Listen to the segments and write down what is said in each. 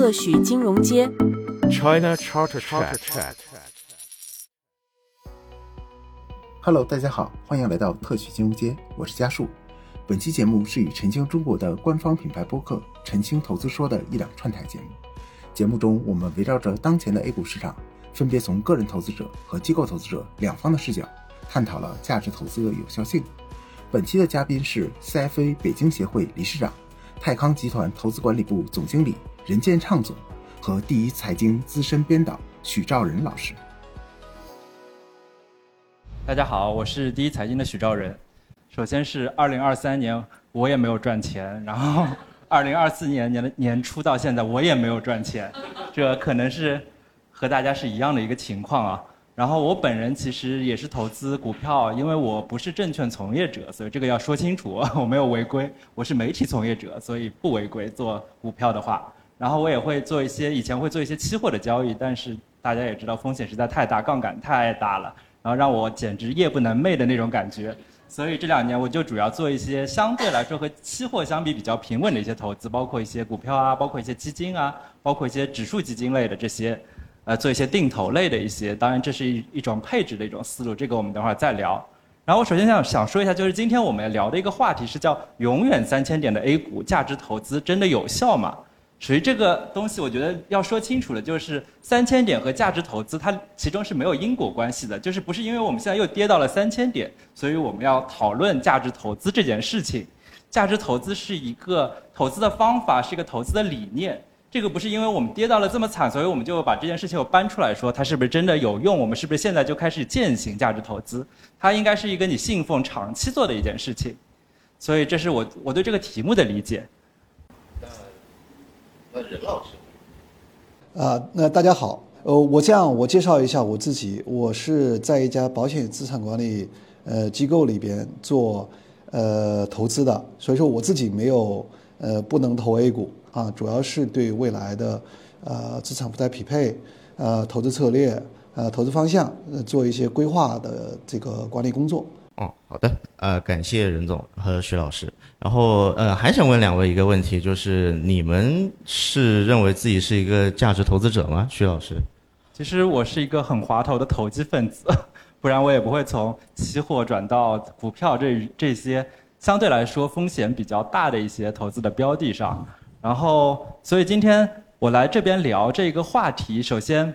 特许金融街，China Charter Chat。Hello，大家好，欢迎来到特许金融街，我是嘉树。本期节目是与晨星中国的官方品牌播客《晨星投资说》的一两串台节目。节目中，我们围绕着当前的 A 股市场，分别从个人投资者和机构投资者两方的视角，探讨了价值投资的有效性。本期的嘉宾是 CFA 北京协会理事长。泰康集团投资管理部总经理任建畅总和第一财经资深编导许兆仁老师。大家好，我是第一财经的许兆仁。首先是二零二三年，我也没有赚钱，然后 二零二四年年的年初到现在，我也没有赚钱，这可能是和大家是一样的一个情况啊。然后我本人其实也是投资股票，因为我不是证券从业者，所以这个要说清楚，我没有违规。我是媒体从业者，所以不违规做股票的话。然后我也会做一些，以前会做一些期货的交易，但是大家也知道风险实在太大，杠杆太大了，然后让我简直夜不能寐的那种感觉。所以这两年我就主要做一些相对来说和期货相比比较平稳的一些投资，包括一些股票啊，包括一些基金啊，包括一些指数基金类的这些。呃，做一些定投类的一些，当然这是一一种配置的一种思路，这个我们等会儿再聊。然后我首先想想说一下，就是今天我们要聊的一个话题是叫“永远三千点的 A 股价值投资真的有效吗？”属于这个东西，我觉得要说清楚的就是三千点和价值投资它其中是没有因果关系的，就是不是因为我们现在又跌到了三千点，所以我们要讨论价值投资这件事情。价值投资是一个投资的方法，是一个投资的理念。这个不是因为我们跌到了这么惨，所以我们就把这件事情又搬出来说，它是不是真的有用？我们是不是现在就开始践行价值投资？它应该是一个你信奉长期做的一件事情。所以这是我我对这个题目的理解。那那任老师，啊，那大家好，呃，我这样我介绍一下我自己，我是在一家保险资产管理呃机构里边做呃投资的，所以说我自己没有呃不能投 A 股。啊，主要是对未来的，呃，资产负债匹配，呃，投资策略，呃，投资方向，做一些规划的这个管理工作。好的，呃，感谢任总和徐老师。然后，呃，还想问两位一个问题，就是你们是认为自己是一个价值投资者吗？徐老师？其实我是一个很滑头的投机分子，不然我也不会从期货转到股票这这些相对来说风险比较大的一些投资的标的上。然后，所以今天我来这边聊这个话题。首先，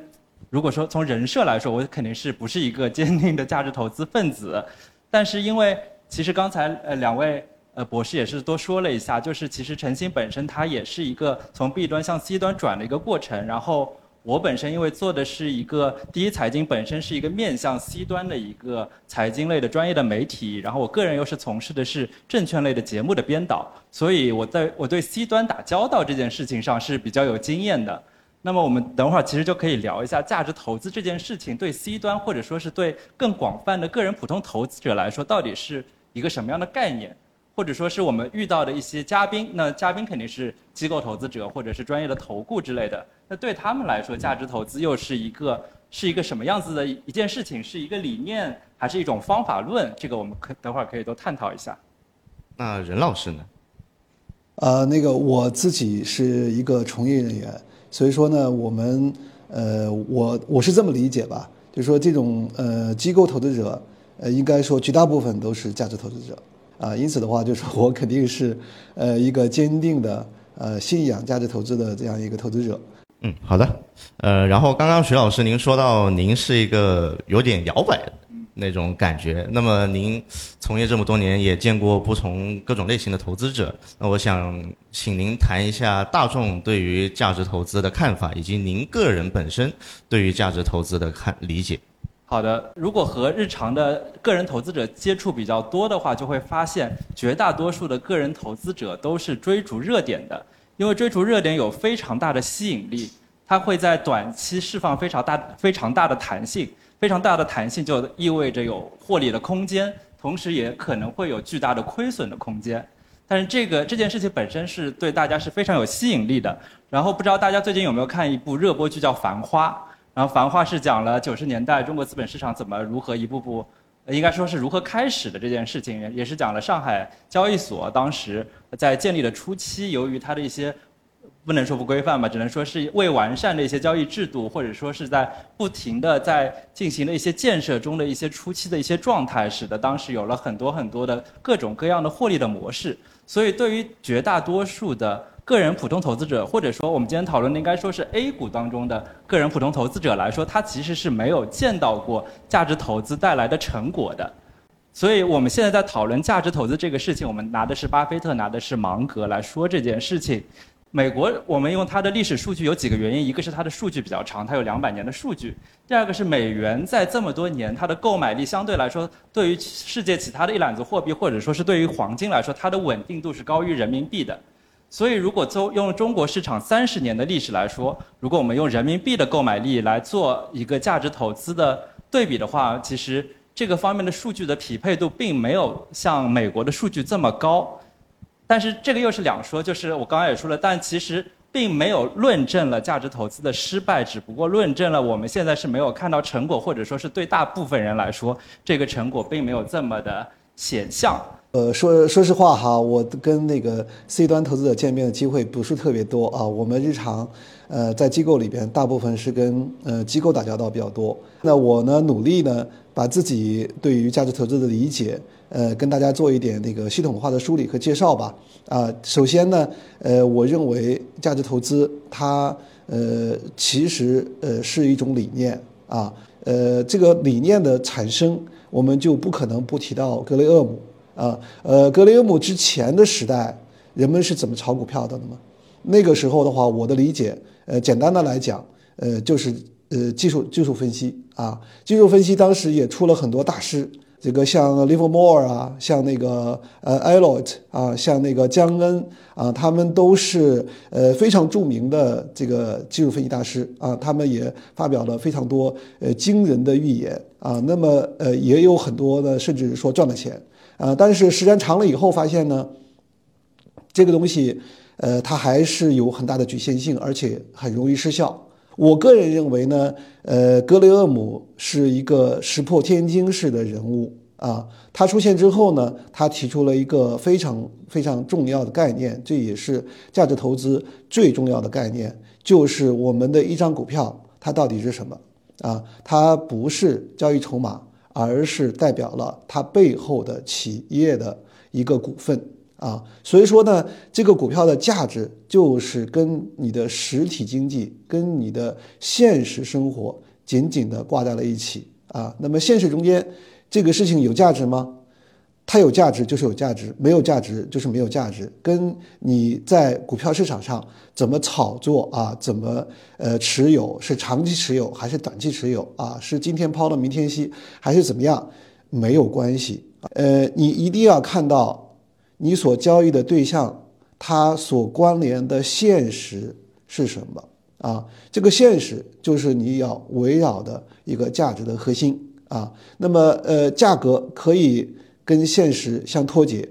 如果说从人设来说，我肯定是不是一个坚定的价值投资分子。但是因为其实刚才呃两位呃博士也是多说了一下，就是其实晨星本身它也是一个从 B 端向 C 端转的一个过程。然后。我本身因为做的是一个第一财经，本身是一个面向 C 端的一个财经类的专业的媒体，然后我个人又是从事的是证券类的节目的编导，所以我在我对 C 端打交道这件事情上是比较有经验的。那么我们等会儿其实就可以聊一下价值投资这件事情对 C 端或者说是对更广泛的个人普通投资者来说到底是一个什么样的概念。或者说是我们遇到的一些嘉宾，那嘉宾肯定是机构投资者或者是专业的投顾之类的。那对他们来说，价值投资又是一个是一个什么样子的一件事情？是一个理念，还是一种方法论？这个我们可等会儿可以都探讨一下。那任老师呢？呃，那个我自己是一个从业人员，所以说呢，我们呃，我我是这么理解吧，就是说这种呃机构投资者，呃，应该说绝大部分都是价值投资者。啊，因此的话，就是我肯定是，呃，一个坚定的呃信仰价值投资的这样一个投资者。嗯，好的。呃，然后刚刚徐老师您说到您是一个有点摇摆的那种感觉，那么您从业这么多年，也见过不同各种类型的投资者，那我想请您谈一下大众对于价值投资的看法，以及您个人本身对于价值投资的看理解。好的，如果和日常的个人投资者接触比较多的话，就会发现绝大多数的个人投资者都是追逐热点的，因为追逐热点有非常大的吸引力，它会在短期释放非常大、非常大的弹性，非常大的弹性就意味着有获利的空间，同时也可能会有巨大的亏损的空间。但是这个这件事情本身是对大家是非常有吸引力的。然后不知道大家最近有没有看一部热播剧叫《繁花》。然后《繁花》是讲了九十年代中国资本市场怎么如何一步步，应该说是如何开始的这件事情，也是讲了上海交易所当时在建立的初期，由于它的一些不能说不规范吧，只能说是未完善的一些交易制度，或者说是在不停的在进行的一些建设中的一些初期的一些状态，使得当时有了很多很多的各种各样的获利的模式。所以对于绝大多数的个人普通投资者，或者说我们今天讨论的应该说是 A 股当中的个人普通投资者来说，他其实是没有见到过价值投资带来的成果的。所以我们现在在讨论价值投资这个事情，我们拿的是巴菲特，拿的是芒格来说这件事情。美国，我们用它的历史数据有几个原因，一个是它的数据比较长，它有两百年的数据；第二个是美元在这么多年它的购买力相对来说，对于世界其他的一揽子货币或者说是对于黄金来说，它的稳定度是高于人民币的。所以，如果从用中国市场三十年的历史来说，如果我们用人民币的购买力来做一个价值投资的对比的话，其实这个方面的数据的匹配度并没有像美国的数据这么高。但是这个又是两说，就是我刚刚也说了，但其实并没有论证了价值投资的失败，只不过论证了我们现在是没有看到成果，或者说是对大部分人来说，这个成果并没有这么的显象。呃，说说实话哈，我跟那个 C 端投资者见面的机会不是特别多啊。我们日常，呃，在机构里边，大部分是跟呃机构打交道比较多。那我呢，努力呢，把自己对于价值投资的理解，呃，跟大家做一点那个系统化的梳理和介绍吧。啊，首先呢，呃，我认为价值投资它，呃，其实呃是一种理念啊。呃，这个理念的产生，我们就不可能不提到格雷厄姆。啊，呃，格雷厄姆之前的时代，人们是怎么炒股票的呢？那个时候的话，我的理解，呃，简单的来讲，呃，就是呃技术技术分析啊，技术分析当时也出了很多大师，这个像 Livermore 啊，像那个呃 Elliott 啊，像那个江恩啊，他们都是呃非常著名的这个技术分析大师啊，他们也发表了非常多呃惊人的预言啊，那么呃也有很多呢，甚至说赚了钱。啊，但是时间长了以后发现呢，这个东西，呃，它还是有很大的局限性，而且很容易失效。我个人认为呢，呃，格雷厄姆是一个石破天惊式的人物啊。他出现之后呢，他提出了一个非常非常重要的概念，这也是价值投资最重要的概念，就是我们的一张股票它到底是什么啊？它不是交易筹码。而是代表了它背后的企业的一个股份啊，所以说呢，这个股票的价值就是跟你的实体经济、跟你的现实生活紧紧的挂在了一起啊。那么现实中间，这个事情有价值吗？它有价值就是有价值，没有价值就是没有价值，跟你在股票市场上怎么炒作啊，怎么呃持有，是长期持有还是短期持有啊，是今天抛了明天吸还是怎么样，没有关系。呃，你一定要看到你所交易的对象，它所关联的现实是什么啊？这个现实就是你要围绕的一个价值的核心啊。那么呃，价格可以。跟现实相脱节，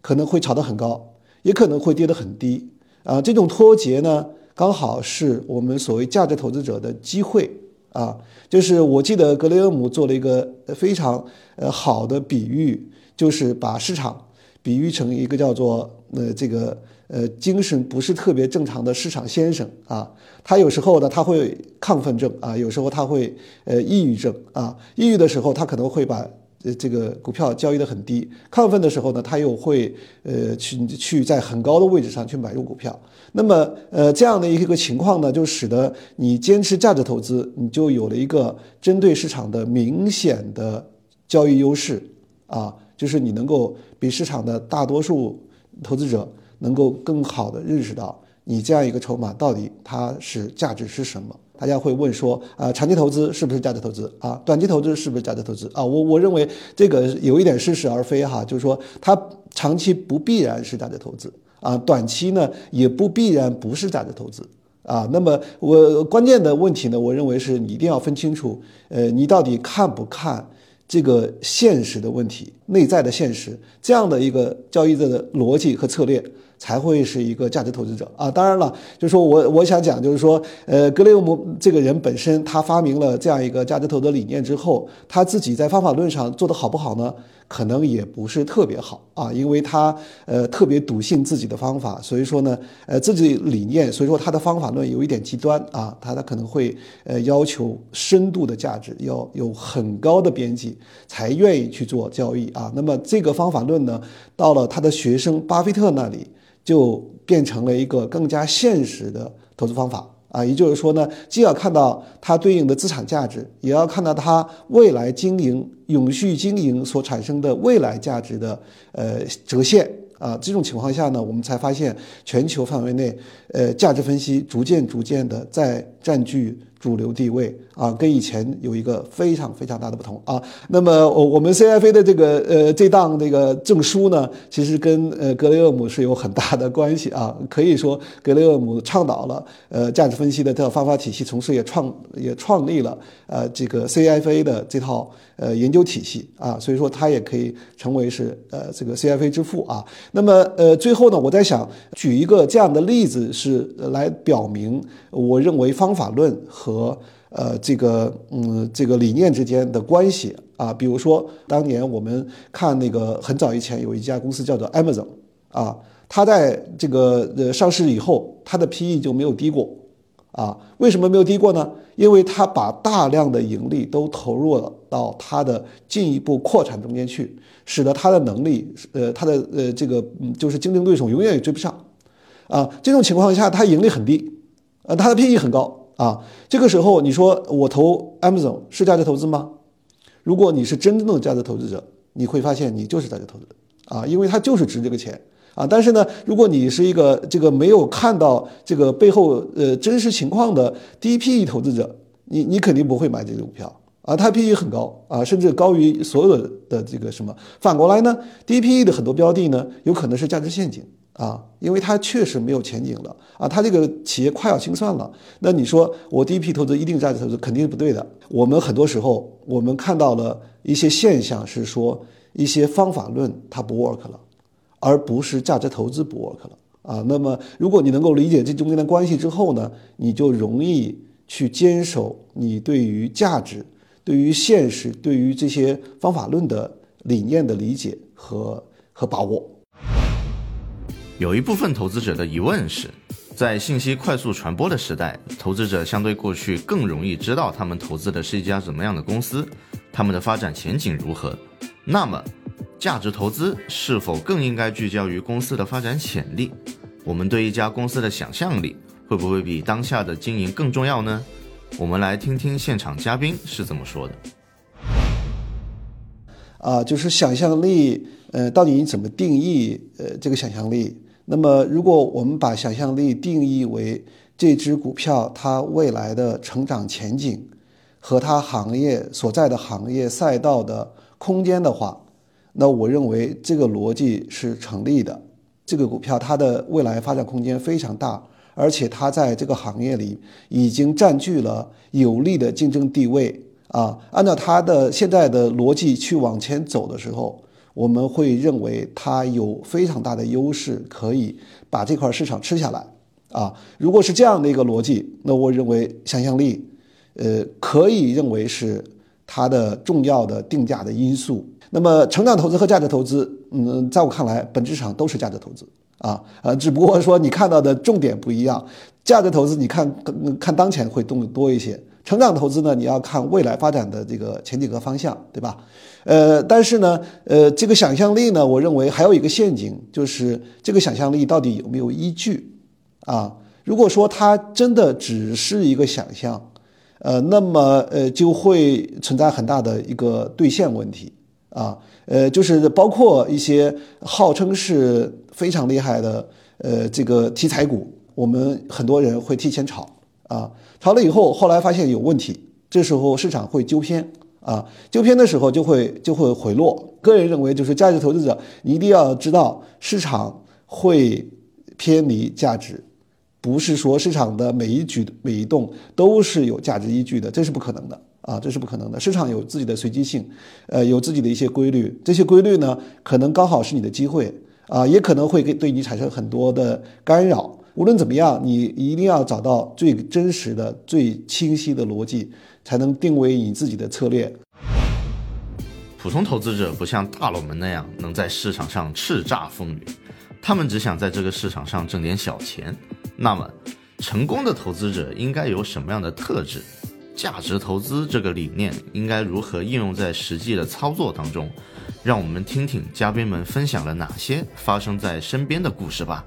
可能会炒得很高，也可能会跌得很低啊。这种脱节呢，刚好是我们所谓价值投资者的机会啊。就是我记得格雷厄姆做了一个非常呃好的比喻，就是把市场比喻成一个叫做呃这个呃精神不是特别正常的市场先生啊。他有时候呢他会亢奋症啊，有时候他会呃抑郁症啊。抑郁的时候他可能会把。呃，这个股票交易的很低，亢奋的时候呢，他又会呃去去在很高的位置上去买入股票。那么呃这样的一个情况呢，就使得你坚持价值投资，你就有了一个针对市场的明显的交易优势啊，就是你能够比市场的大多数投资者能够更好的认识到你这样一个筹码到底它是价值是什么。大家会问说啊，长期投资是不是价值投资啊？短期投资是不是价值投资啊？我我认为这个有一点似是而非哈，就是说它长期不必然是价值投资啊，短期呢也不必然不是价值投资啊。那么我关键的问题呢，我认为是你一定要分清楚，呃，你到底看不看这个现实的问题，内在的现实这样的一个交易者的逻辑和策略。才会是一个价值投资者啊。当然了，就是说我我想讲，就是说，呃，格雷厄姆这个人本身，他发明了这样一个价值投资理念之后，他自己在方法论上做得好不好呢？可能也不是特别好啊，因为他呃特别笃信自己的方法，所以说呢，呃自己理念，所以说他的方法论有一点极端啊，他他可能会呃要求深度的价值要有很高的边际才愿意去做交易啊。那么这个方法论呢，到了他的学生巴菲特那里，就变成了一个更加现实的投资方法。啊，也就是说呢，既要看到它对应的资产价值，也要看到它未来经营、永续经营所产生的未来价值的呃折现。啊，这种情况下呢，我们才发现全球范围内，呃，价值分析逐渐逐渐的在占据。主流地位啊，跟以前有一个非常非常大的不同啊。那么我我们 CFA 的这个呃这档那个证书呢，其实跟呃格雷厄姆是有很大的关系啊。可以说格雷厄姆倡导了呃价值分析的这套方法体系，同时也创也创立了呃这个 CFA 的这套呃研究体系啊。所以说他也可以成为是呃这个 CFA 之父啊。那么呃最后呢，我在想举一个这样的例子是来表明，我认为方法论和和呃这个嗯这个理念之间的关系啊，比如说当年我们看那个很早以前有一家公司叫做 Amazon 啊，它在这个呃上市以后，它的 PE 就没有低过啊。为什么没有低过呢？因为它把大量的盈利都投入了到它的进一步扩产中间去，使得它的能力呃它的呃这个嗯就是竞争对手永远也追不上啊。这种情况下，它盈利很低，呃它的 PE 很高。啊，这个时候你说我投 Amazon 是价值投资吗？如果你是真正的价值投资者，你会发现你就是价值投资者啊，因为它就是值这个钱啊。但是呢，如果你是一个这个没有看到这个背后呃真实情况的低 PE 投资者，你你肯定不会买这个股票啊。它 PE 很高啊，甚至高于所有的这个什么。反过来呢，低 PE 的很多标的呢，有可能是价值陷阱。啊，因为它确实没有前景了啊，它这个企业快要清算了。那你说我第一批投资一定价值投资，肯定是不对的。我们很多时候我们看到了一些现象，是说一些方法论它不 work 了，而不是价值投资不 work 了啊。那么如果你能够理解这中间的关系之后呢，你就容易去坚守你对于价值、对于现实、对于这些方法论的理念的理解和和把握。有一部分投资者的疑问是，在信息快速传播的时代，投资者相对过去更容易知道他们投资的是一家怎么样的公司，他们的发展前景如何。那么，价值投资是否更应该聚焦于公司的发展潜力？我们对一家公司的想象力会不会比当下的经营更重要呢？我们来听听现场嘉宾是怎么说的。啊，就是想象力，呃，到底你怎么定义？呃，这个想象力？那么，如果我们把想象力定义为这只股票它未来的成长前景和它行业所在的行业赛道的空间的话，那我认为这个逻辑是成立的。这个股票它的未来发展空间非常大，而且它在这个行业里已经占据了有利的竞争地位啊。按照它的现在的逻辑去往前走的时候。我们会认为它有非常大的优势，可以把这块市场吃下来啊。如果是这样的一个逻辑，那我认为想象力，呃，可以认为是它的重要的定价的因素。那么，成长投资和价值投资，嗯，在我看来，本质上都是价值投资啊，呃，只不过说你看到的重点不一样。价值投资，你看看当前会动多一些；成长投资呢，你要看未来发展的这个前景和方向，对吧？呃，但是呢，呃，这个想象力呢，我认为还有一个陷阱，就是这个想象力到底有没有依据啊？如果说它真的只是一个想象，呃，那么呃就会存在很大的一个兑现问题啊。呃，就是包括一些号称是非常厉害的呃这个题材股，我们很多人会提前炒啊，炒了以后，后来发现有问题，这时候市场会纠偏。啊，纠偏的时候就会就会回落。个人认为，就是价值投资者，你一定要知道市场会偏离价值，不是说市场的每一举每一动都是有价值依据的，这是不可能的啊，这是不可能的。市场有自己的随机性，呃，有自己的一些规律，这些规律呢，可能刚好是你的机会，啊，也可能会给对你产生很多的干扰。无论怎么样，你一定要找到最真实的、最清晰的逻辑，才能定位你自己的策略。普通投资者不像大佬们那样能在市场上叱咤风云，他们只想在这个市场上挣点小钱。那么，成功的投资者应该有什么样的特质？价值投资这个理念应该如何应用在实际的操作当中？让我们听听嘉宾们分享了哪些发生在身边的故事吧。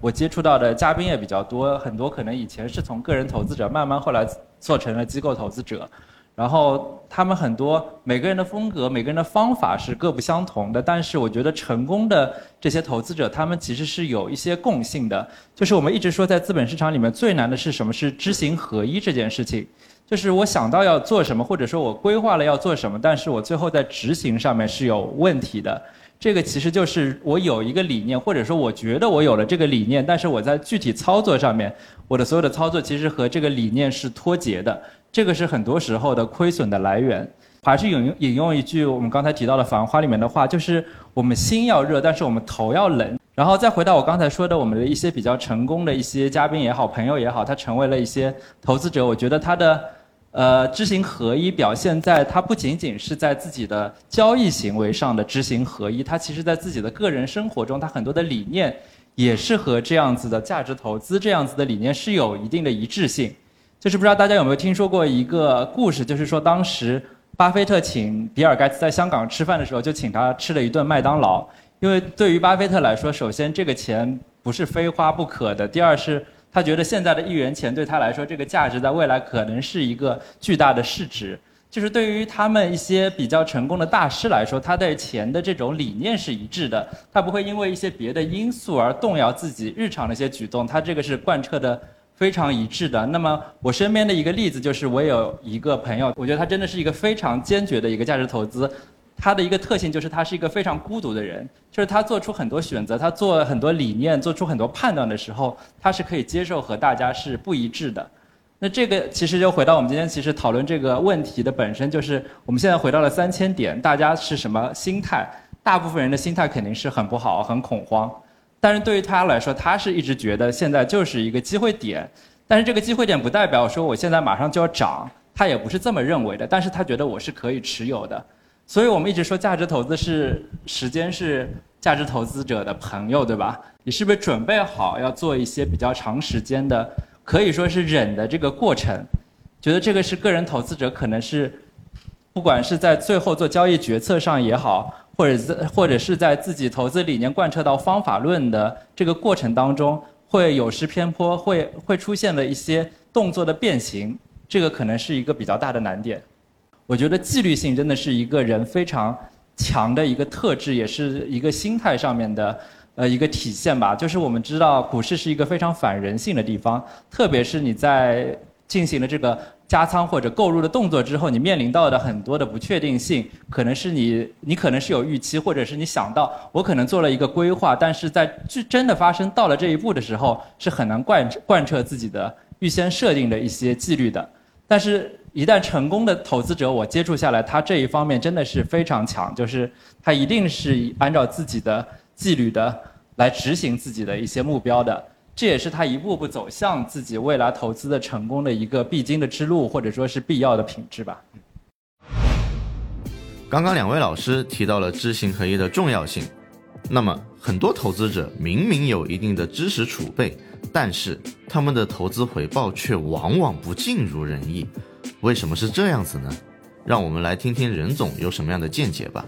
我接触到的嘉宾也比较多，很多可能以前是从个人投资者慢慢后来做成了机构投资者。然后他们很多每个人的风格、每个人的方法是各不相同的，但是我觉得成功的这些投资者，他们其实是有一些共性的。就是我们一直说，在资本市场里面最难的是什么？是知行合一这件事情。就是我想到要做什么，或者说我规划了要做什么，但是我最后在执行上面是有问题的。这个其实就是我有一个理念，或者说我觉得我有了这个理念，但是我在具体操作上面，我的所有的操作其实和这个理念是脱节的。这个是很多时候的亏损的来源。还是引用引用一句我们刚才提到的《繁花》里面的话，就是我们心要热，但是我们头要冷。然后再回到我刚才说的，我们的一些比较成功的一些嘉宾也好，朋友也好，他成为了一些投资者。我觉得他的呃知行合一表现在他不仅仅是在自己的交易行为上的知行合一，他其实在自己的个人生活中，他很多的理念也是和这样子的价值投资这样子的理念是有一定的一致性。就是不知道大家有没有听说过一个故事，就是说当时巴菲特请比尔盖茨在香港吃饭的时候，就请他吃了一顿麦当劳。因为对于巴菲特来说，首先这个钱不是非花不可的；第二是他觉得现在的一元钱对他来说，这个价值在未来可能是一个巨大的市值。就是对于他们一些比较成功的大师来说，他对钱的这种理念是一致的，他不会因为一些别的因素而动摇自己日常的一些举动，他这个是贯彻的。非常一致的。那么我身边的一个例子就是，我有一个朋友，我觉得他真的是一个非常坚决的一个价值投资。他的一个特性就是，他是一个非常孤独的人，就是他做出很多选择，他做很多理念，做出很多判断的时候，他是可以接受和大家是不一致的。那这个其实就回到我们今天其实讨论这个问题的本身，就是我们现在回到了三千点，大家是什么心态？大部分人的心态肯定是很不好，很恐慌。但是对于他来说，他是一直觉得现在就是一个机会点，但是这个机会点不代表说我现在马上就要涨，他也不是这么认为的。但是他觉得我是可以持有的，所以我们一直说价值投资是时间是价值投资者的朋友，对吧？你是不是准备好要做一些比较长时间的，可以说是忍的这个过程？觉得这个是个人投资者可能是，不管是在最后做交易决策上也好。或者在或者是在自己投资理念贯彻到方法论的这个过程当中，会有失偏颇，会会出现了一些动作的变形，这个可能是一个比较大的难点。我觉得纪律性真的是一个人非常强的一个特质，也是一个心态上面的呃一个体现吧。就是我们知道股市是一个非常反人性的地方，特别是你在进行了这个。加仓或者购入的动作之后，你面临到的很多的不确定性，可能是你你可能是有预期，或者是你想到我可能做了一个规划，但是在真真的发生到了这一步的时候，是很难贯贯彻自己的预先设定的一些纪律的。但是，一旦成功的投资者我接触下来，他这一方面真的是非常强，就是他一定是按照自己的纪律的来执行自己的一些目标的。这也是他一步步走向自己未来投资的成功的一个必经的之路，或者说是必要的品质吧。刚刚两位老师提到了知行合一的重要性，那么很多投资者明明有一定的知识储备，但是他们的投资回报却往往不尽如人意，为什么是这样子呢？让我们来听听任总有什么样的见解吧。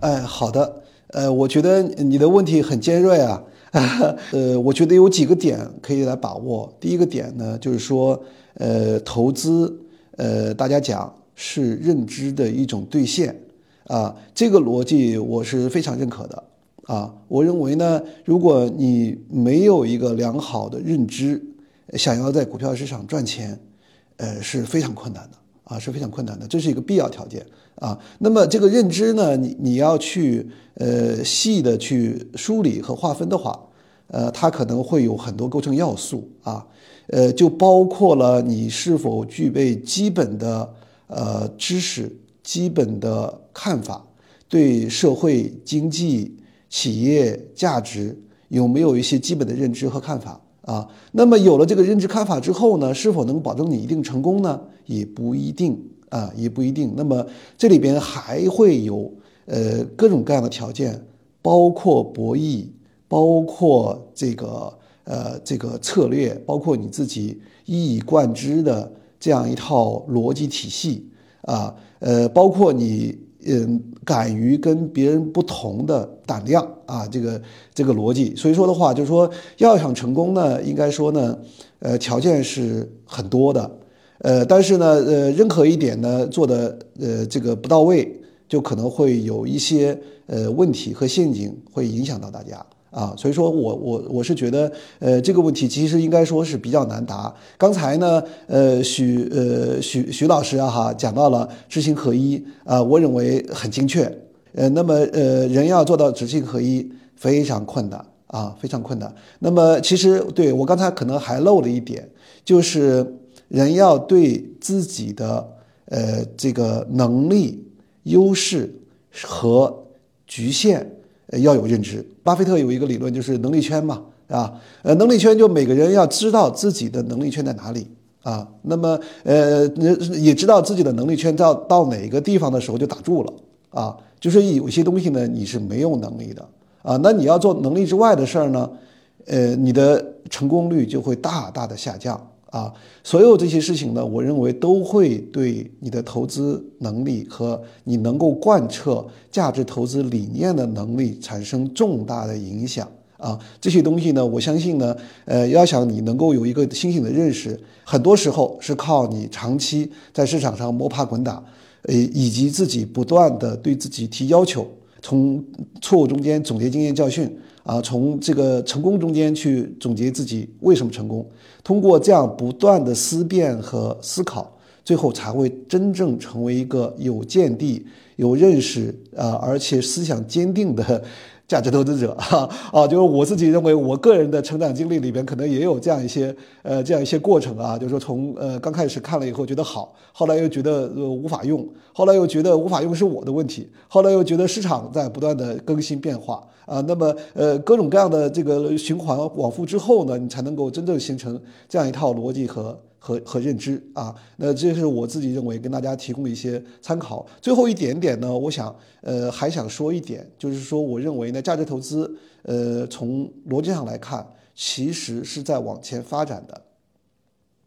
哎，好的。呃，我觉得你的问题很尖锐啊，呃，我觉得有几个点可以来把握。第一个点呢，就是说，呃，投资，呃，大家讲是认知的一种兑现，啊，这个逻辑我是非常认可的，啊，我认为呢，如果你没有一个良好的认知，想要在股票市场赚钱，呃，是非常困难的。啊，是非常困难的，这是一个必要条件啊。那么这个认知呢，你你要去呃细的去梳理和划分的话，呃，它可能会有很多构成要素啊，呃，就包括了你是否具备基本的呃知识、基本的看法，对社会经济、企业价值有没有一些基本的认知和看法啊？那么有了这个认知看法之后呢，是否能保证你一定成功呢？也不一定啊，也不一定。那么这里边还会有呃各种各样的条件，包括博弈，包括这个呃这个策略，包括你自己一以贯之的这样一套逻辑体系啊，呃，包括你嗯敢于跟别人不同的胆量啊，这个这个逻辑。所以说的话，就是说要想成功呢，应该说呢，呃，条件是很多的。呃，但是呢，呃，任何一点呢做的呃这个不到位，就可能会有一些呃问题和陷阱会影响到大家啊。所以说我我我是觉得，呃，这个问题其实应该说是比较难答。刚才呢，呃，许呃许许老师啊哈讲到了知行合一啊，我认为很精确。呃，那么呃人要做到知行合一非常困难啊，非常困难。那么其实对我刚才可能还漏了一点，就是。人要对自己的呃这个能力、优势和局限要有认知。巴菲特有一个理论，就是能力圈嘛，啊，呃，能力圈就每个人要知道自己的能力圈在哪里啊。那么呃，也知道自己的能力圈到到哪个地方的时候就打住了啊。就是有些东西呢，你是没有能力的啊。那你要做能力之外的事儿呢，呃，你的成功率就会大大的下降。啊，所有这些事情呢，我认为都会对你的投资能力和你能够贯彻价值投资理念的能力产生重大的影响。啊，这些东西呢，我相信呢，呃，要想你能够有一个清醒的认识，很多时候是靠你长期在市场上摸爬滚打，呃，以及自己不断的对自己提要求，从错误中间总结经验教训。啊，从这个成功中间去总结自己为什么成功，通过这样不断的思辨和思考，最后才会真正成为一个有见地、有认识啊，而且思想坚定的。价值投资者，哈啊，就是我自己认为，我个人的成长经历里边，可能也有这样一些呃这样一些过程啊，就是说从呃刚开始看了以后觉得好，后来又觉得呃无法用，后来又觉得无法用是我的问题，后来又觉得市场在不断的更新变化啊，那么呃各种各样的这个循环往复之后呢，你才能够真正形成这样一套逻辑和。和和认知啊，那这是我自己认为跟大家提供的一些参考。最后一点点呢，我想呃还想说一点，就是说我认为呢，价值投资呃从逻辑上来看，其实是在往前发展的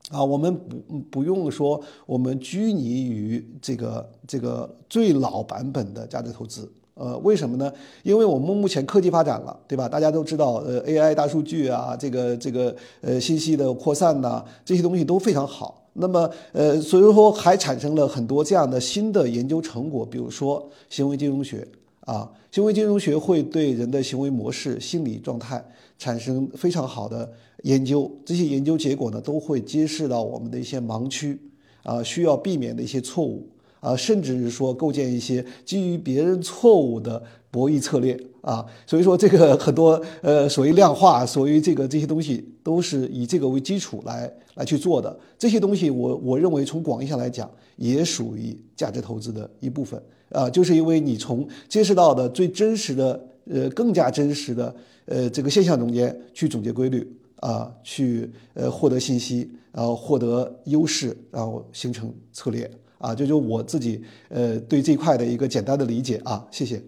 啊。我们不不用说我们拘泥于这个这个最老版本的价值投资。呃，为什么呢？因为我们目前科技发展了，对吧？大家都知道，呃，AI 大数据啊，这个这个呃信息的扩散呐，这些东西都非常好。那么，呃，所以说还产生了很多这样的新的研究成果，比如说行为金融学啊，行为金融学会对人的行为模式、心理状态产生非常好的研究。这些研究结果呢，都会揭示到我们的一些盲区啊，需要避免的一些错误。啊，甚至是说构建一些基于别人错误的博弈策略啊，所以说这个 很多呃，所谓量化，所谓这个这些东西都是以这个为基础来来去做的。这些东西我我认为从广义上来讲，也属于价值投资的一部分啊，就是因为你从揭示到的最真实的呃更加真实的呃这个现象中间去总结规律啊，去呃获得信息，然后获得优势，然后形成策略。啊，这就我自己呃对这块的一个简单的理解啊，谢谢。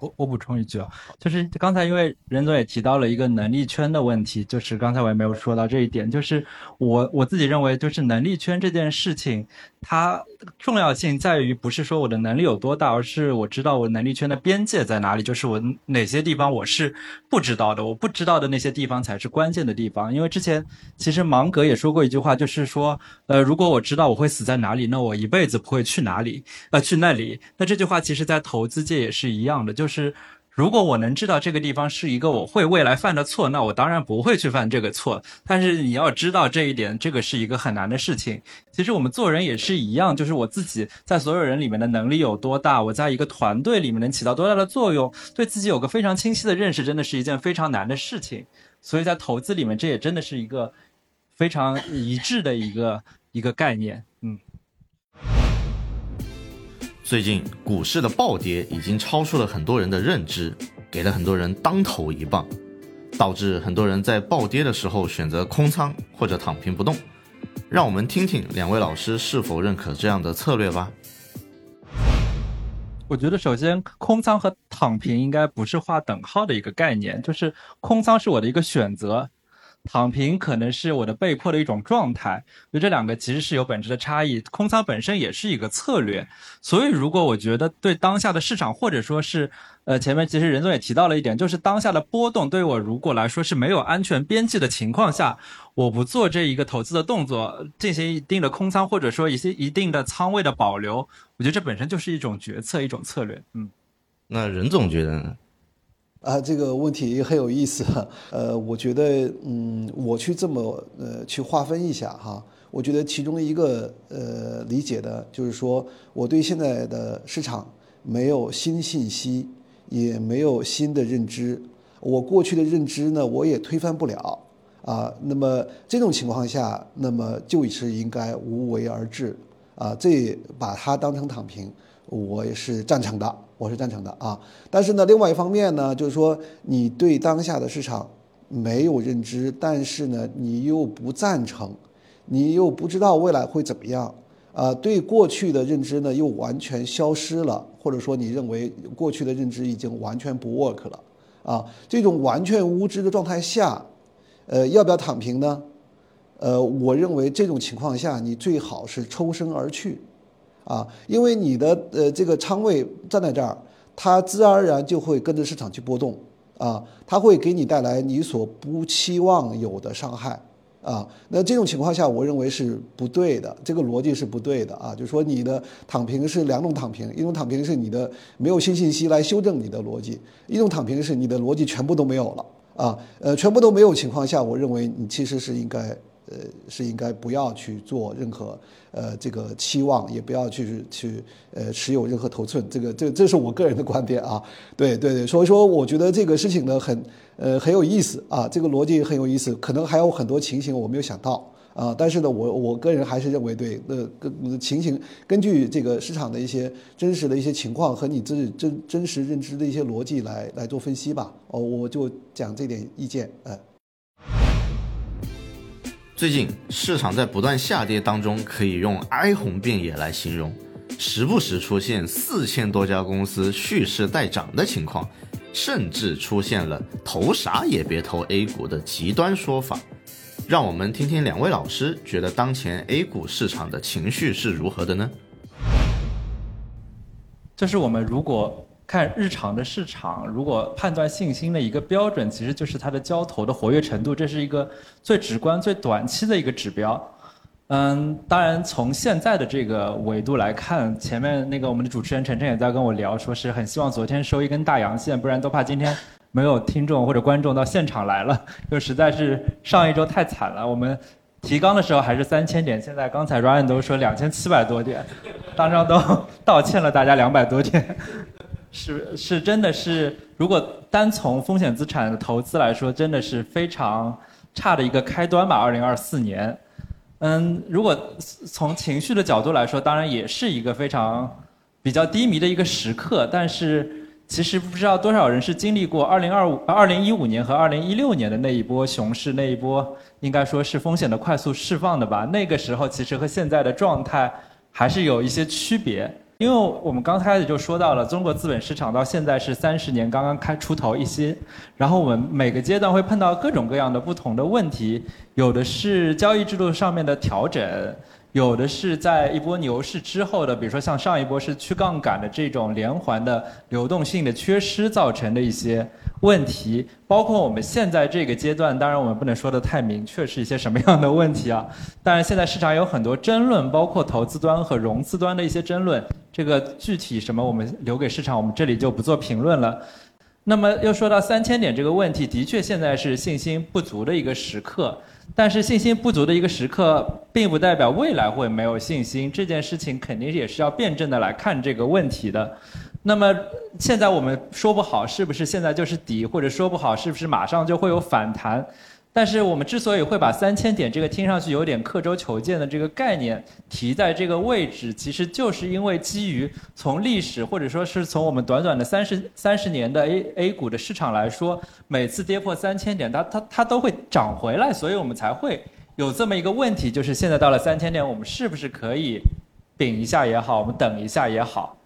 我我补充一句啊，就是刚才因为任总也提到了一个能力圈的问题，就是刚才我也没有说到这一点，就是我我自己认为，就是能力圈这件事情。它重要性在于不是说我的能力有多大，而是我知道我能力圈的边界在哪里，就是我哪些地方我是不知道的，我不知道的那些地方才是关键的地方。因为之前其实芒格也说过一句话，就是说，呃，如果我知道我会死在哪里，那我一辈子不会去哪里，呃，去那里。那这句话其实在投资界也是一样的，就就是。如果我能知道这个地方是一个我会未来犯的错，那我当然不会去犯这个错。但是你要知道这一点，这个是一个很难的事情。其实我们做人也是一样，就是我自己在所有人里面的能力有多大，我在一个团队里面能起到多大的作用，对自己有个非常清晰的认识，真的是一件非常难的事情。所以在投资里面，这也真的是一个非常一致的一个一个概念。最近股市的暴跌已经超出了很多人的认知，给了很多人当头一棒，导致很多人在暴跌的时候选择空仓或者躺平不动。让我们听听两位老师是否认可这样的策略吧。我觉得首先空仓和躺平应该不是划等号的一个概念，就是空仓是我的一个选择，躺平可能是我的被迫的一种状态，就这两个其实是有本质的差异。空仓本身也是一个策略，所以如果我觉得对当下的市场，或者说是呃前面其实任总也提到了一点，就是当下的波动对我如果来说是没有安全边际的情况下，我不做这一个投资的动作，进行一定的空仓，或者说一些一定的仓位的保留，我觉得这本身就是一种决策，一种策略。嗯，那任总觉得呢？啊，这个问题很有意思。呃，我觉得，嗯，我去这么呃去划分一下哈，我觉得其中一个呃理解的就是说，我对现在的市场没有新信息，也没有新的认知，我过去的认知呢，我也推翻不了啊。那么这种情况下，那么就是应该无为而治啊，这把它当成躺平，我也是赞成的。我是赞成的啊，但是呢，另外一方面呢，就是说你对当下的市场没有认知，但是呢，你又不赞成，你又不知道未来会怎么样，啊，对过去的认知呢又完全消失了，或者说你认为过去的认知已经完全不 work 了，啊，这种完全无知的状态下，呃，要不要躺平呢？呃，我认为这种情况下，你最好是抽身而去。啊，因为你的呃这个仓位站在这儿，它自然而然就会跟着市场去波动，啊，它会给你带来你所不期望有的伤害，啊，那这种情况下，我认为是不对的，这个逻辑是不对的啊，就是说你的躺平是两种躺平，一种躺平是你的没有新信息来修正你的逻辑，一种躺平是你的逻辑全部都没有了，啊，呃，全部都没有情况下，我认为你其实是应该。呃，是应该不要去做任何呃这个期望，也不要去去呃持有任何头寸，这个这这是我个人的观点啊。对对对，所以说我觉得这个事情呢很呃很有意思啊，这个逻辑很有意思，可能还有很多情形我没有想到啊。但是呢，我我个人还是认为对，呃跟情形根据这个市场的一些真实的一些情况和你自己真真实认知的一些逻辑来来做分析吧。哦，我就讲这点意见，哎。最近市场在不断下跌当中，可以用哀鸿遍野来形容，时不时出现四千多家公司蓄势待涨的情况，甚至出现了投啥也别投 A 股的极端说法。让我们听听两位老师觉得当前 A 股市场的情绪是如何的呢？这是我们如果。看日常的市场，如果判断信心的一个标准，其实就是它的交投的活跃程度，这是一个最直观、最短期的一个指标。嗯，当然从现在的这个维度来看，前面那个我们的主持人晨晨也在跟我聊，说是很希望昨天收一根大阳线，不然都怕今天没有听众或者观众到现场来了，就实在是上一周太惨了。我们提纲的时候还是三千点，现在刚才 Ryan 都说两千七百多点，当场都道歉了大家两百多点。是是，真的是，如果单从风险资产的投资来说，真的是非常差的一个开端吧。二零二四年，嗯，如果从情绪的角度来说，当然也是一个非常比较低迷的一个时刻。但是，其实不知道多少人是经历过二零二五、二零一五年和二零一六年的那一波熊市，那一波应该说是风险的快速释放的吧。那个时候，其实和现在的状态还是有一些区别。因为我们刚开始就说到了，中国资本市场到现在是三十年刚刚开出头一些，然后我们每个阶段会碰到各种各样的不同的问题，有的是交易制度上面的调整。有的是在一波牛市之后的，比如说像上一波是去杠杆的这种连环的流动性的缺失造成的一些问题，包括我们现在这个阶段，当然我们不能说的太明确是一些什么样的问题啊。但是现在市场有很多争论，包括投资端和融资端的一些争论，这个具体什么我们留给市场，我们这里就不做评论了。那么又说到三千点这个问题，的确现在是信心不足的一个时刻。但是信心不足的一个时刻，并不代表未来会没有信心。这件事情肯定也是要辩证的来看这个问题的。那么现在我们说不好是不是现在就是底，或者说不好是不是马上就会有反弹。但是我们之所以会把三千点这个听上去有点刻舟求剑的这个概念提在这个位置，其实就是因为基于从历史或者说是从我们短短的三十三十年的 A A 股的市场来说，每次跌破三千点，它它它都会涨回来，所以我们才会有这么一个问题，就是现在到了三千点，我们是不是可以顶一下也好，我们等一下也好。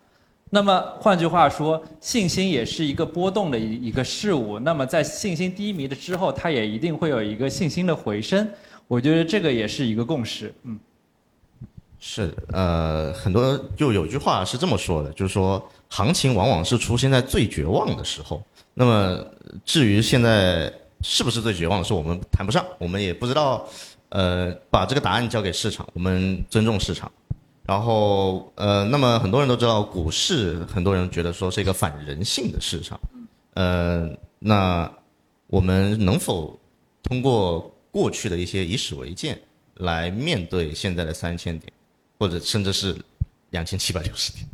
那么换句话说，信心也是一个波动的一一个事物。那么在信心低迷的之后，它也一定会有一个信心的回升。我觉得这个也是一个共识。嗯，是的呃，很多就有句话是这么说的，就是说行情往往是出现在最绝望的时候。那么至于现在是不是最绝望的时候，我们谈不上，我们也不知道。呃，把这个答案交给市场，我们尊重市场。然后呃，那么很多人都知道股市，很多人觉得说是一个反人性的市场。呃，那我们能否通过过去的一些以史为鉴，来面对现在的三千点，或者甚至是两千七百六十点？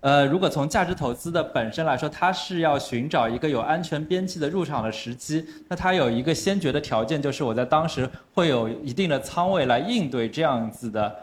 呃，如果从价值投资的本身来说，它是要寻找一个有安全边际的入场的时机。那它有一个先决的条件，就是我在当时会有一定的仓位来应对这样子的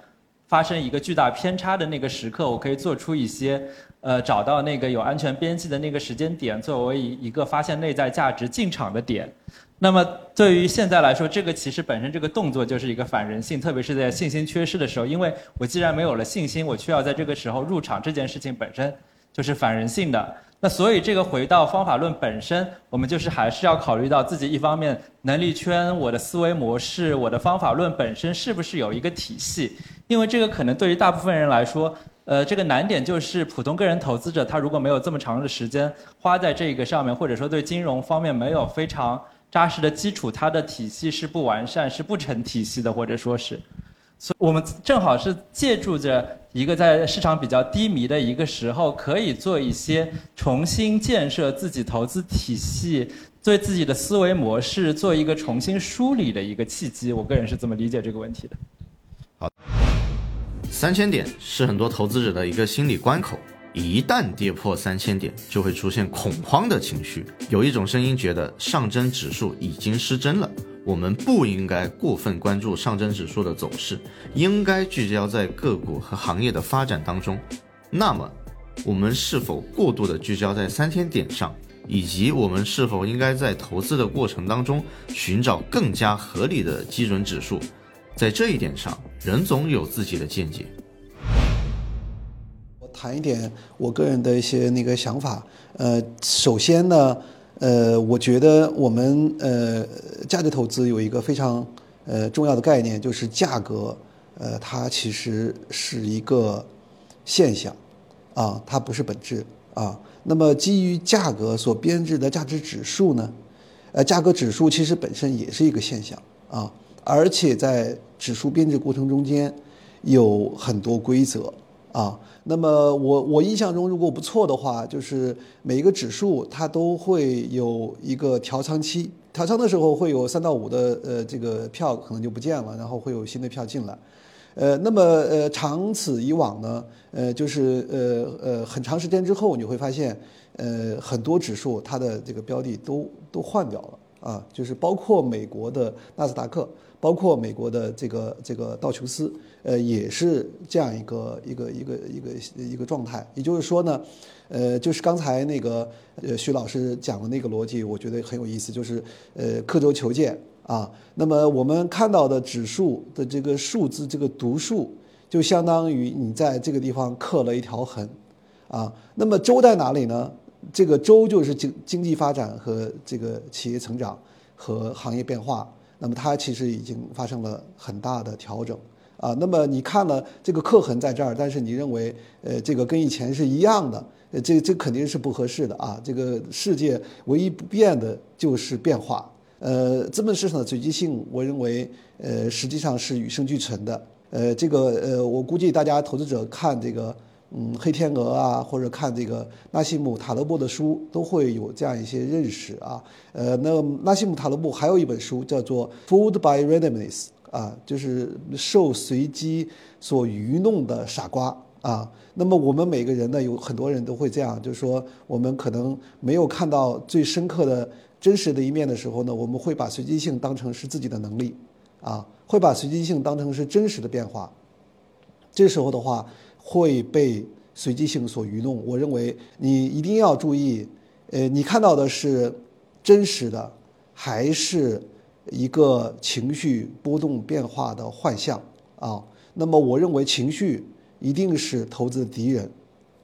发生一个巨大偏差的那个时刻，我可以做出一些呃找到那个有安全边际的那个时间点，作为一一个发现内在价值进场的点。那么对于现在来说，这个其实本身这个动作就是一个反人性，特别是在信心缺失的时候，因为我既然没有了信心，我需要在这个时候入场，这件事情本身就是反人性的。那所以这个回到方法论本身，我们就是还是要考虑到自己一方面能力圈、我的思维模式、我的方法论本身是不是有一个体系，因为这个可能对于大部分人来说，呃，这个难点就是普通个人投资者他如果没有这么长的时间花在这个上面，或者说对金融方面没有非常。扎实的基础，它的体系是不完善，是不成体系的，或者说是，所以我们正好是借助着一个在市场比较低迷的一个时候，可以做一些重新建设自己投资体系，对自己的思维模式做一个重新梳理的一个契机。我个人是这么理解这个问题的。好，三千点是很多投资者的一个心理关口。一旦跌破三千点，就会出现恐慌的情绪。有一种声音觉得上证指数已经失真了，我们不应该过分关注上证指数的走势，应该聚焦在个股和行业的发展当中。那么，我们是否过度的聚焦在三千点上，以及我们是否应该在投资的过程当中寻找更加合理的基准指数？在这一点上，任总有自己的见解。我谈一点我个人的一些那个想法。呃，首先呢，呃，我觉得我们呃价值投资有一个非常呃重要的概念，就是价格。呃，它其实是一个现象，啊，它不是本质啊。那么基于价格所编制的价值指数呢，呃，价格指数其实本身也是一个现象啊，而且在指数编制过程中间有很多规则。啊，那么我我印象中，如果不错的话，就是每一个指数它都会有一个调仓期，调仓的时候会有三到五的呃这个票可能就不见了，然后会有新的票进来，呃，那么呃长此以往呢，呃就是呃呃很长时间之后你会发现，呃很多指数它的这个标的都都换掉了啊，就是包括美国的纳斯达克。包括美国的这个这个道琼斯，呃，也是这样一个一个一个一个一个状态。也就是说呢，呃，就是刚才那个呃徐老师讲的那个逻辑，我觉得很有意思，就是呃刻舟求剑啊。那么我们看到的指数的这个数字，这个读数，就相当于你在这个地方刻了一条痕啊。那么州在哪里呢？这个州就是经经济发展和这个企业成长和行业变化。那么它其实已经发生了很大的调整啊。那么你看了这个刻痕在这儿，但是你认为呃这个跟以前是一样的，呃这这肯定是不合适的啊。这个世界唯一不变的就是变化。呃，资本市场的随机性，我认为呃实际上是与生俱存的。呃，这个呃我估计大家投资者看这个。嗯，黑天鹅啊，或者看这个纳西姆塔勒布的书，都会有这样一些认识啊。呃，那纳西姆塔勒布还有一本书叫做《Food by Randomness》啊，就是受随机所愚弄的傻瓜啊。那么我们每个人呢，有很多人都会这样，就是说我们可能没有看到最深刻的真实的一面的时候呢，我们会把随机性当成是自己的能力啊，会把随机性当成是真实的变化。这时候的话会被随机性所愚弄。我认为你一定要注意，呃，你看到的是真实的，还是一个情绪波动变化的幻象啊？那么我认为情绪一定是投资的敌人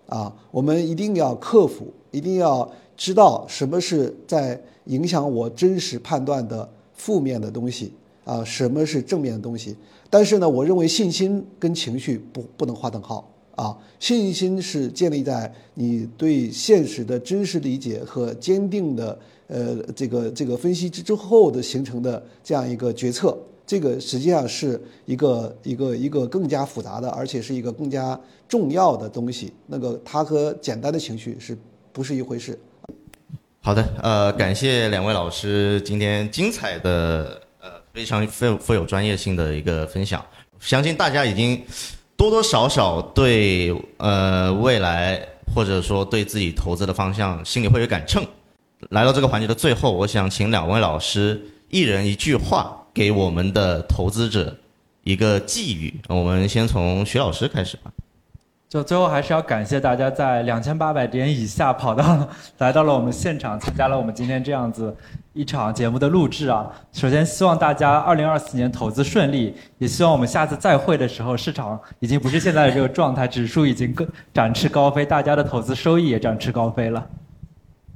啊！我们一定要克服，一定要知道什么是在影响我真实判断的负面的东西啊，什么是正面的东西。但是呢，我认为信心跟情绪不不能划等号啊！信心是建立在你对现实的真实理解和坚定的呃这个这个分析之之后的形成的这样一个决策。这个实际上是一个一个一个更加复杂的，而且是一个更加重要的东西。那个它和简单的情绪是不是一回事？好的，呃，感谢两位老师今天精彩的呃非常富有富有专业性的一个分享。相信大家已经多多少少对呃未来或者说对自己投资的方向心里会有杆秤。来到这个环节的最后，我想请两位老师一人一句话。给我们的投资者一个寄语，我们先从徐老师开始吧。就最后还是要感谢大家在两千八百点以下跑到来到了我们现场，参加了我们今天这样子一场节目的录制啊。首先希望大家二零二四年投资顺利，也希望我们下次再会的时候，市场已经不是现在的这个状态，指数已经更展翅高飞，大家的投资收益也展翅高飞了。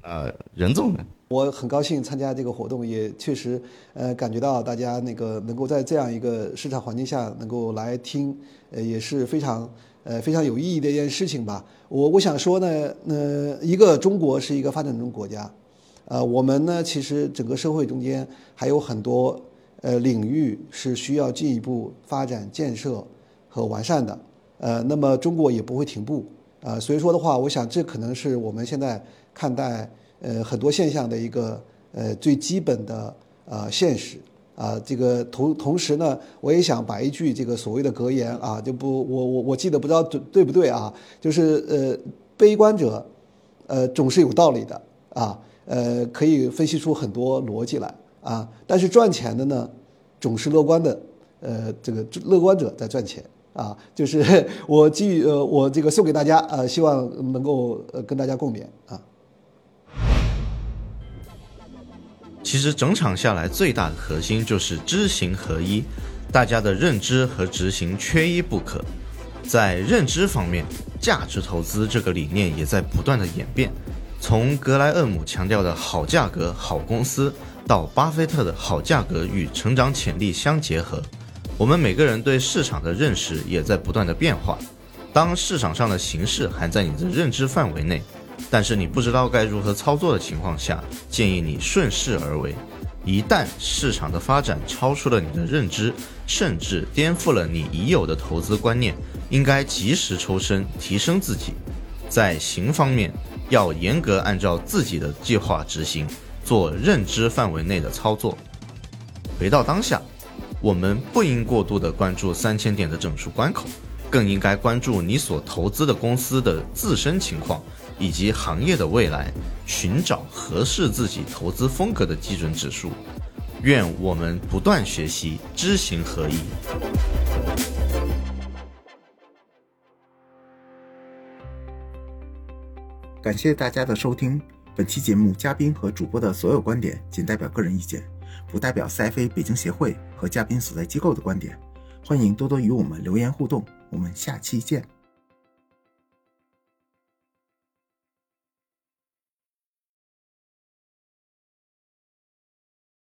呃，任总呢？我很高兴参加这个活动，也确实，呃，感觉到大家那个能够在这样一个市场环境下能够来听，呃，也是非常，呃，非常有意义的一件事情吧。我我想说呢，呃，一个中国是一个发展中国家，呃，我们呢其实整个社会中间还有很多呃领域是需要进一步发展建设和完善的，呃，那么中国也不会停步，啊，所以说的话，我想这可能是我们现在看待。呃，很多现象的一个呃最基本的呃现实。啊，这个同同时呢，我也想把一句这个所谓的格言啊，就不我我我记得不知道对对不对啊，就是呃悲观者呃总是有道理的。啊，呃可以分析出很多逻辑来啊，但是赚钱的呢总是乐观的，呃这个乐观者在赚钱啊，就是 我寄予呃我这个送给大家呃，希望能够呃跟大家共勉啊。其实整场下来，最大的核心就是知行合一，大家的认知和执行缺一不可。在认知方面，价值投资这个理念也在不断的演变。从格莱厄姆强调的好价格、好公司，到巴菲特的好价格与成长潜力相结合，我们每个人对市场的认识也在不断的变化。当市场上的形势还在你的认知范围内。但是你不知道该如何操作的情况下，建议你顺势而为。一旦市场的发展超出了你的认知，甚至颠覆了你已有的投资观念，应该及时抽身，提升自己。在行方面，要严格按照自己的计划执行，做认知范围内的操作。回到当下，我们不应过度的关注三千点的整数关口，更应该关注你所投资的公司的自身情况。以及行业的未来，寻找合适自己投资风格的基准指数。愿我们不断学习，知行合一。感谢大家的收听。本期节目嘉宾和主播的所有观点仅代表个人意见，不代表 CFA 北京协会和嘉宾所在机构的观点。欢迎多多与我们留言互动。我们下期见。